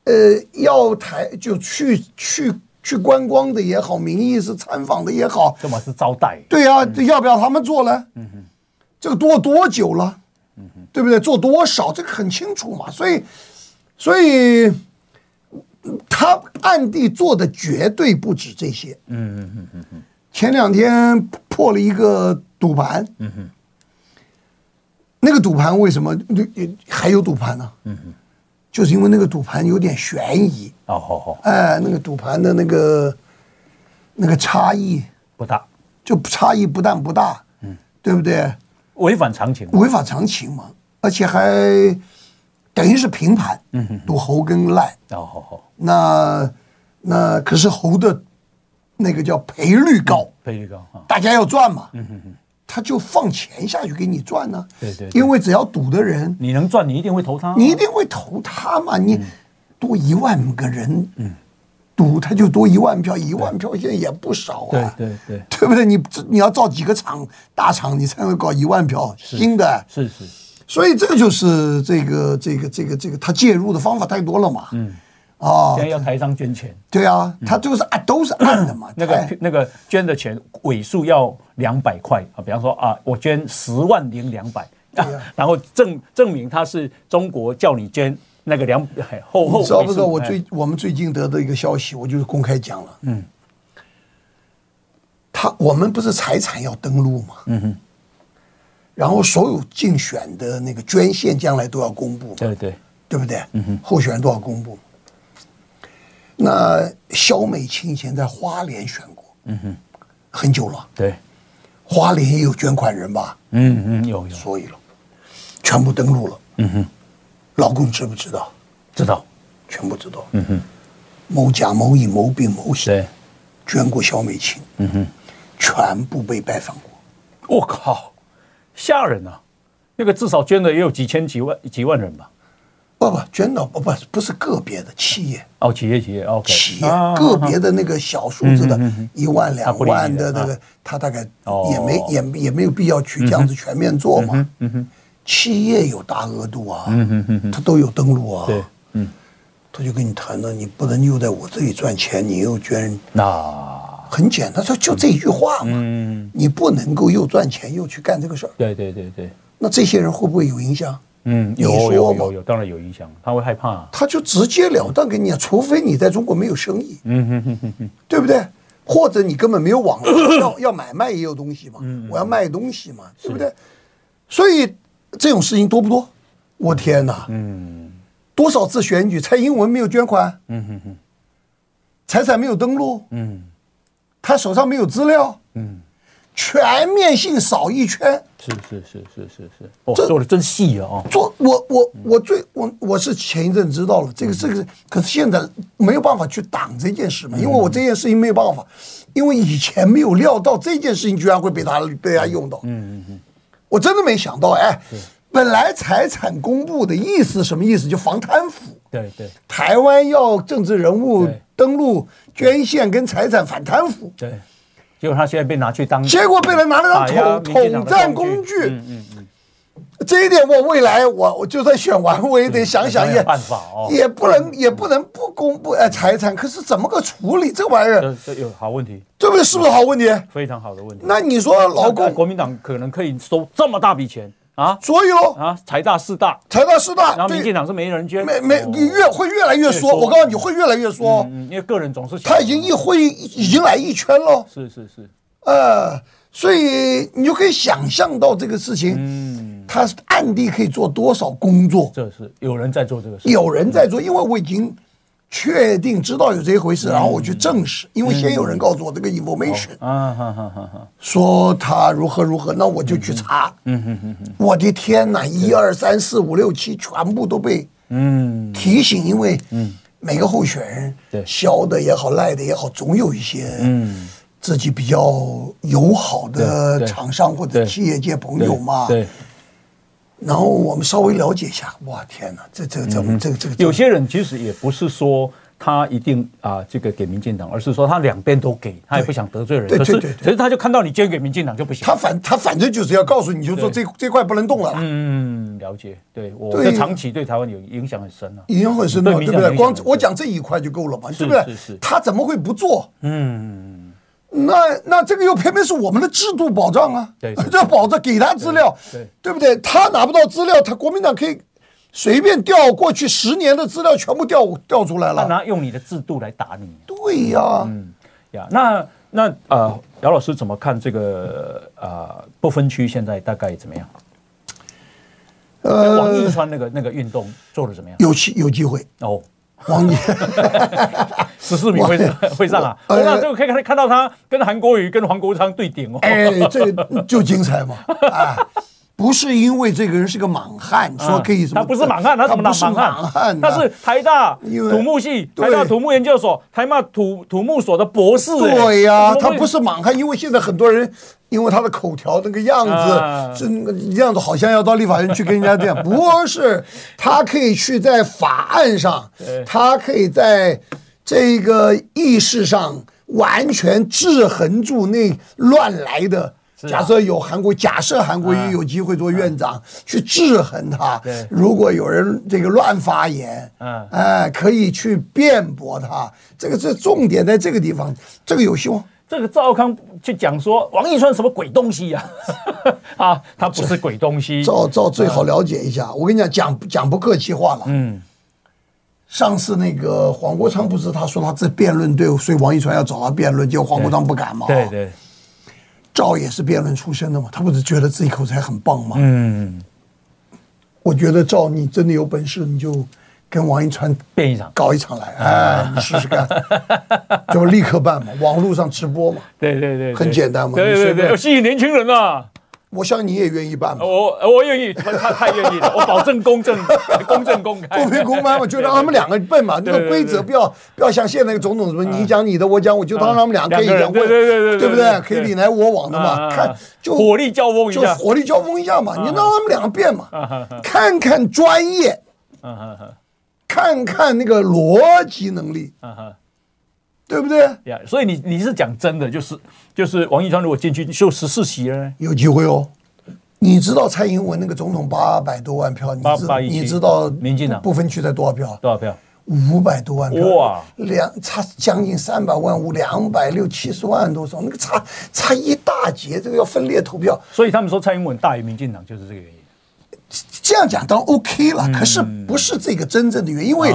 呃要台就去去去观光的也好，名义是参访的也好，这么是招待？对呀，要不要他们做呢？嗯哼，这个多多久了？嗯，对不对？做多少这个很清楚嘛，所以，所以他暗地做的绝对不止这些。嗯嗯嗯嗯嗯。前两天破了一个赌盘。嗯哼。那个赌盘为什么还有赌盘呢？嗯哼。就是因为那个赌盘有点悬疑。哦好好。哎，那个赌盘的那个那个差异不大，就差异不但不大，嗯，对不对？违反常情，违反常情嘛，而且还等于是平盘，嗯哼，赌侯跟赖，哦好好，那那可是猴的，那个叫赔率高，赔率高，大家要赚嘛，嗯哼哼，他就放钱下去给你赚呢，对对，因为只要赌的人，你能赚，你一定会投他，你一定会投他嘛，你多一万个人，嗯。赌他就多一万票，一万票现在也不少啊，对对对，对不对？你你要造几个厂大厂，你才能搞一万票新的，是是，所以这个就是这个这个这个这个他介入的方法太多了嘛，嗯，啊，现在要台商捐钱，对啊，他就是啊都是按的嘛，那个那个捐的钱尾数要两百块啊，比方说啊，我捐十万零两百，然后证证明他是中国叫你捐。那个两后后，你知道不知道？我最我们最近得到一个消息，我就是公开讲了。嗯，他我们不是财产要登录吗？嗯哼。然后所有竞选的那个捐献将来都要公布。对对，对不对？嗯哼。候选人都要公布。那肖美琴以前在花莲选过。嗯哼。很久了。对。花莲也有捐款人吧？嗯嗯，有有。所以了，全部登录了。嗯哼。老公知不知道？知道，全部知道。嗯哼，某甲、某乙、某丙、某乙，对，捐过小美琴。嗯哼，全部被拜访过。我靠，吓人啊！那个至少捐的也有几千几万几万人吧？不不，捐的不不不是个别的企业。哦，企业企业，OK。企业个别的那个小数字的，一万两万的那个，他大概也没也也没有必要去这样子全面做嘛。嗯哼。企业有大额度啊，他都有登录啊，对，嗯，他就跟你谈了，你不能又在我这里赚钱，你又捐，那。很简单，他就这一句话嘛，嗯，你不能够又赚钱又去干这个事儿，对对对对，那这些人会不会有影响？嗯，有有有有，当然有影响，他会害怕，他就直截了当跟你讲，除非你在中国没有生意，嗯哼哼哼哼，对不对？或者你根本没有网络，要要买卖也有东西嘛，我要卖东西嘛，对不对？所以。这种事情多不多？我天哪！嗯，多少次选举，蔡英文没有捐款，嗯哼哼，财产没有登录，嗯，他手上没有资料，嗯，全面性扫一圈，是是是是是是，哦，做的真细啊！哦，做我我我最我我是前一阵知道了这个这个，可是现在没有办法去挡这件事嘛，因为我这件事情没有办法，因为以前没有料到这件事情居然会被他被他用到，嗯嗯嗯，我真的没想到，哎。本来财产公布的意思什么意思？就防贪腐。对对。台湾要政治人物登录捐献跟财产反贪腐。对。结果他现在被拿去当。结果被人拿来当统统战工具。嗯嗯嗯。这一点我未来我我就算选完我也得想想也办法哦，也不能也不能不公布哎财产，可是怎么个处理这玩意儿？这有好问题，对不对？是不是好问题？非常好的问题。那你说老公国民党可能可以收这么大笔钱？啊，所以喽，啊，财大势大，财大势大，然后民进党是没人捐，没没，你越会越来越缩，我告诉你会越来越缩，嗯，因为个人总是他已经一会已经来一圈了，是是是，呃，所以你就可以想象到这个事情，嗯，他暗地可以做多少工作，这是有人在做这个事，有人在做，因为我已经。确定知道有这一回事，然后我去证实，因为先有人告诉我这个 information，哈哈哈说他如何如何，那我就去查。嗯哼哼哼我的天哪，一二三四五六七，全部都被嗯。提醒，因为嗯。每个候选人，对。消的也好，赖的也好，总有一些自己比较友好的厂商或者企业界朋友嘛。对然后我们稍微了解一下，哇天哪，这这这这这这个有些人其实也不是说他一定啊这个给民进党，而是说他两边都给，他也不想得罪人。可是可是他就看到你捐给民进党就不行。他反他反正就是要告诉你，就说这这块不能动了。嗯，了解。对，我这长期对台湾有影响很深啊，影响很深嘛，对不对？光我讲这一块就够了嘛，对不对？他怎么会不做？嗯。那那这个又偏偏是我们的制度保障啊，对，这保障给他资料，对，对不对？他拿不到资料，他国民党可以随便调过去十年的资料，全部调调出来了。拿用你的制度来打你。对呀，嗯呀，那那呃，姚老师怎么看这个呃不分区现在大概怎么样？呃，王一川那个那个运动做的怎么样？有机有机会哦。王爷，十四名会会上啊？那这个可以看看到他跟韩国瑜跟黄国昌对顶哦。哎，这就精彩嘛！啊，不是因为这个人是个莽汉，说可以什么？他不是莽汉，他怎么当莽汉？他是台大土木系、台大土木研究所、台大土土木所的博士。对呀，他不是莽汉，因为现在很多人。因为他的口条那个样子，这那个样子，好像要到立法院去跟人家这样，不是，他可以去在法案上，他可以在这个意识上完全制衡住那乱来的。假设有韩国，假设韩国瑜有机会做院长，去制衡他。如果有人这个乱发言，嗯哎，可以去辩驳他。这个是重点在这个地方，这个有希望。这个赵康去讲说王一川什么鬼东西呀？啊，他不是鬼东西。赵赵最好了解一下。我跟你讲，讲讲不客气话了。嗯。上次那个黄国昌不是他说他这辩论队，所以王一川要找他辩论，结果黄国昌不敢嘛。对对。赵也是辩论出身的嘛，他不是觉得自己口才很棒吗？嗯。我觉得赵，你真的有本事，你就。跟王一川辩一场，搞一场来，哎，你试试看，就立刻办嘛，网络上直播嘛，对对对，很简单嘛，对对对，吸引年轻人啊，我想你也愿意办吧，我我愿意，他太愿意了，我保证公正、公正、公开、公平公开嘛，就让他们两个笨嘛，那个规则不要不要像现在那个总统什么，你讲你的，我讲我，就当他们两个可以讲，对对对对不对？可以你来我往的嘛，看就火力交锋一下，火力交锋一下嘛，你让他们两个变嘛，看看专业。看看那个逻辑能力，对不对？呀，所以你你是讲真的，就是就是王义川如果进去就十四席了，有机会哦。你知道蔡英文那个总统八百多万票，你知你知道民进党不分区才多少票？多少票？五百多万票哇，两差将近三百万五两百六七十万多少，那个差差一大截，这个要分裂投票。所以他们说蔡英文大于民进党，就是这个原因。这样讲当然 OK 了，可是不是这个真正的原因，因为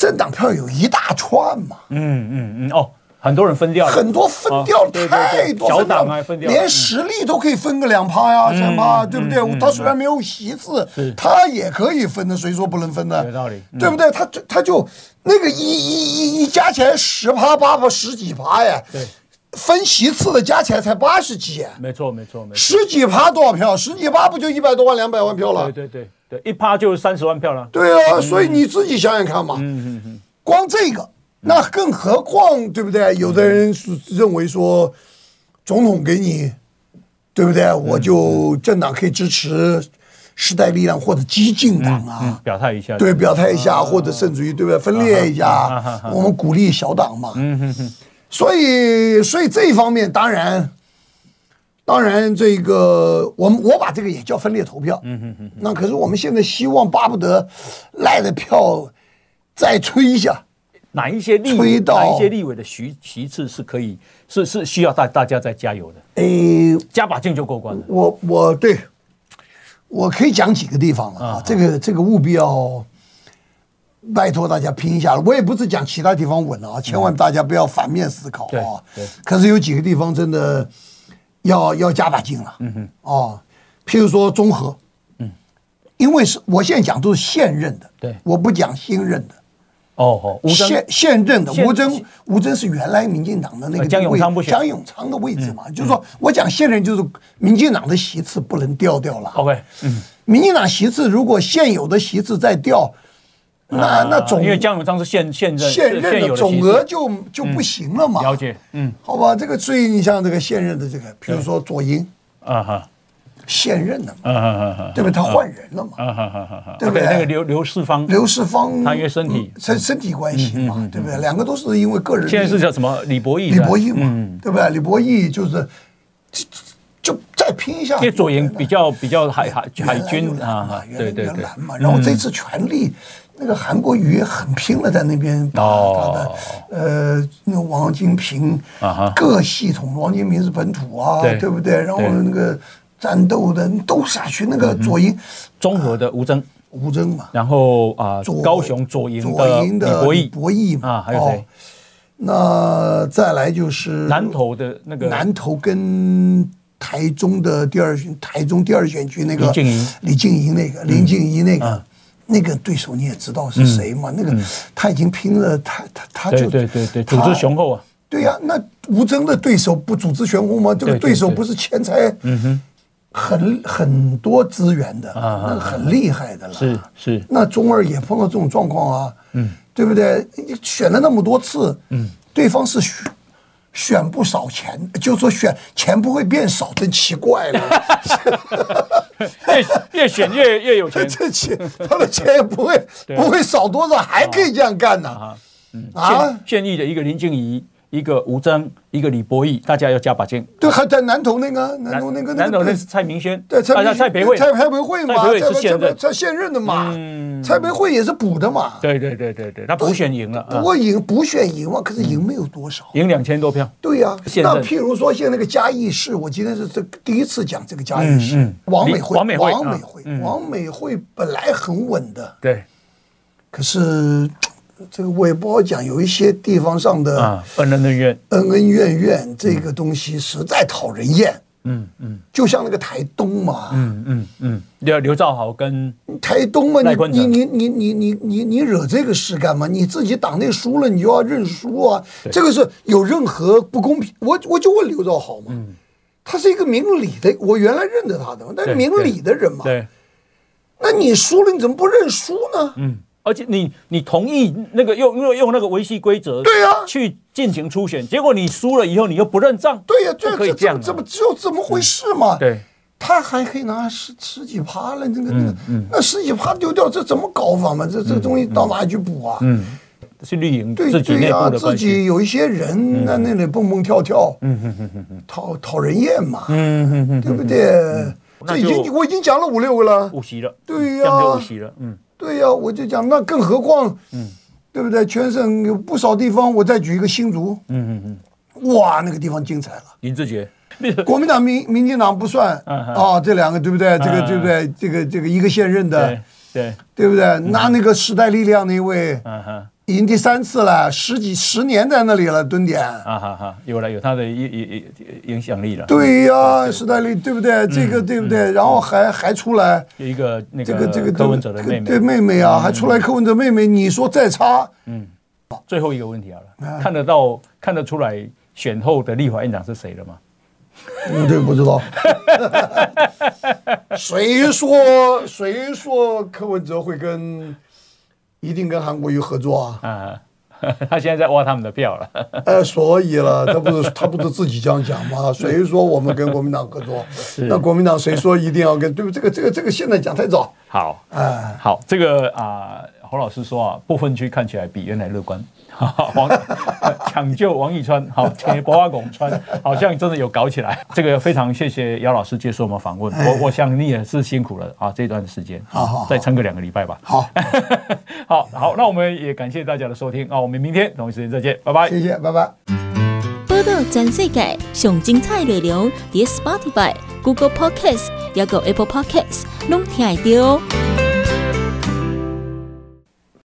政党票有一大串嘛。嗯嗯嗯哦，很多人分掉了，很多分掉了太多，小党啊分掉，连实力都可以分个两趴呀，三趴，对不对？他虽然没有席次，他也可以分的，谁说不能分的？有道理，对不对？他就他就那个一一一一加起来十趴八趴十几趴呀。对。分席次的加起来才八十几，没错没错没错，十几趴多少票？十几趴不就一百多万两百万票了？对对对对，一趴就三十万票了。对啊，所以你自己想想看嘛。嗯嗯嗯。光这个，那更何况对不对？有的人是认为说，总统给你，对不对？我就政党可以支持时代力量或者激进党啊，表态一下。对，表态一下，或者甚至于对不对？分裂一下，我们鼓励小党嘛。嗯嗯嗯。所以，所以这一方面，当然，当然，这个我们我把这个也叫分裂投票。嗯嗯嗯。那可是我们现在希望巴不得赖的票再吹一下，哪一些立委，哪一些立委的席席次是可以是是需要大大家再加油的。诶，加把劲就过关了。我我对，我可以讲几个地方了啊。这个这个务必要。拜托大家拼一下了，我也不是讲其他地方稳了啊，千万大家不要反面思考啊。可是有几个地方真的要要加把劲了。嗯哼。哦，譬如说中和。嗯。因为是我现在讲都是现任的。对。我不讲新任的。哦哦。现现任的吴征，吴征是原来民进党的那个江永昌不江永昌的位置嘛，就是说我讲现任就是民进党的席次不能调掉了。OK。嗯。民进党席次如果现有的席次再调。那那总因为江永章是现现任现任的总额就就不行了嘛？了解，嗯，好吧，这个所以你像这个现任的这个，比如说左营，啊哈，现任的嘛，啊哈哈，对不对？他换人了嘛，啊哈哈哈，对不对？那个刘刘世芳，刘世芳，他因为身体身身体关系嘛，对不对？两个都是因为个人。现在是叫什么？李博义，李博义嘛，对不对？李博义就是就就再拼一下，因为左营比较比较海海海军啊，对对对，然后这次全力。那个韩国瑜很拼了，在那边把他的呃，那个王金平各系统，王金平是本土啊，对。不对？然后那个战斗的都下去，那个左营综合的吴征，吴征嘛，然后啊，高雄左营的李博义。嘛，啊，还有谁？那再来就是南投的那个。南投跟台中的第二选台中第二选区那个李静怡，李静怡那个林静怡那个。那个对手你也知道是谁嘛？那个他已经拼了，他他他就对对对，组织雄厚啊。对呀，那吴征的对手不组织雄厚吗？这个对手不是钱财，嗯哼，很很多资源的，那个很厉害的了。是是。那中二也碰到这种状况啊，嗯，对不对？你选了那么多次，嗯，对方是选。选不少钱，就说选钱不会变少，真奇怪了。越越选越越有钱，这钱他的钱也不会不会少多少，还可以这样干呢。啊，啊，现役的一个林静仪。一个吴征，一个李博义，大家要加把劲。对，还在南投那个，南投那个，南投那是蔡明轩，对，蔡蔡培慧，蔡培慧嘛，蔡培慧是现任，蔡现任的嘛，蔡培慧也是补的嘛。对对对对对，他补选赢了，不过赢补选赢嘛，可是赢没有多少，赢两千多票。对呀，那譬如说现在那个嘉义市，我今天是这第一次讲这个嘉义市，王美惠，王美惠，王美惠，王美惠本来很稳的，对，可是。这个我也不好讲，有一些地方上的恩恩怨恩恩怨怨，这个东西实在讨人厌。嗯嗯，就像那个台东嘛，嗯嗯嗯，刘刘兆豪跟台东嘛，你你你你你你你惹这个事干嘛？你自己党内输了，你就要认输啊！这个是有任何不公平？我我就问刘兆豪嘛，他是一个明理的，我原来认得他的，但是明理的人嘛，对，那你输了，你怎么不认输呢？嗯。而且你你同意那个用用用那个维系规则对呀去进行初选，结果你输了以后你又不认账，对呀，就可以这样，这不就这么回事嘛？对，他还可以拿十十几趴了，那个那个那十几趴丢掉，这怎么搞法嘛？这这东西到哪里去补啊？嗯，是绿营对对呀，自己有一些人在那里蹦蹦跳跳，嗯嗯嗯嗯讨讨人厌嘛，嗯嗯嗯，对不对？这已经我已经讲了五六个了，五席了，对呀，讲五席了，嗯。对呀、啊，我就讲，那更何况，嗯，对不对？全省有不少地方，我再举一个新竹，嗯嗯嗯，哇，那个地方精彩了。林志杰，国民党、民民进党不算 啊，这两个对不对？这个对不对？这个这个一个现任的，对对不对？拿那个时代力量那位，嗯哼。已经第三次了，十几十年在那里了，蹲点啊哈哈，有了有他的影影影响力了。对呀，时代力对不对？这个对不对？然后还还出来有一个那个这个这个柯文哲的妹妹，对妹妹啊，还出来柯文哲妹妹，你说再差，嗯，最后一个问题好了，看得到看得出来选后的立法院长是谁了吗？我这个不知道。谁说谁说柯文哲会跟一定跟韩国瑜合作啊？啊。他现在在挖他们的票了，呃，所以了，他不是他不是自己这样讲吗？谁说我们跟国民党合作？那国民党谁说一定要跟？对不？这个这个这个现在讲太早。好，哎，好，这个啊，侯老师说啊，部分区看起来比原来乐观。王抢救王义川，好，铁博阿拱川，好像真的有搞起来。这个非常谢谢姚老师接受我们访问，我我想你也是辛苦了啊，这段时间，好，好，再撑个两个礼拜吧。好，好好，那我们也感谢大家的收听啊，我们明天同一时间再见，拜拜，谢谢，拜拜。报道全世界上精彩内容，点 Spotify、Google Podcasts，还有 Apple Podcasts，拢听得到。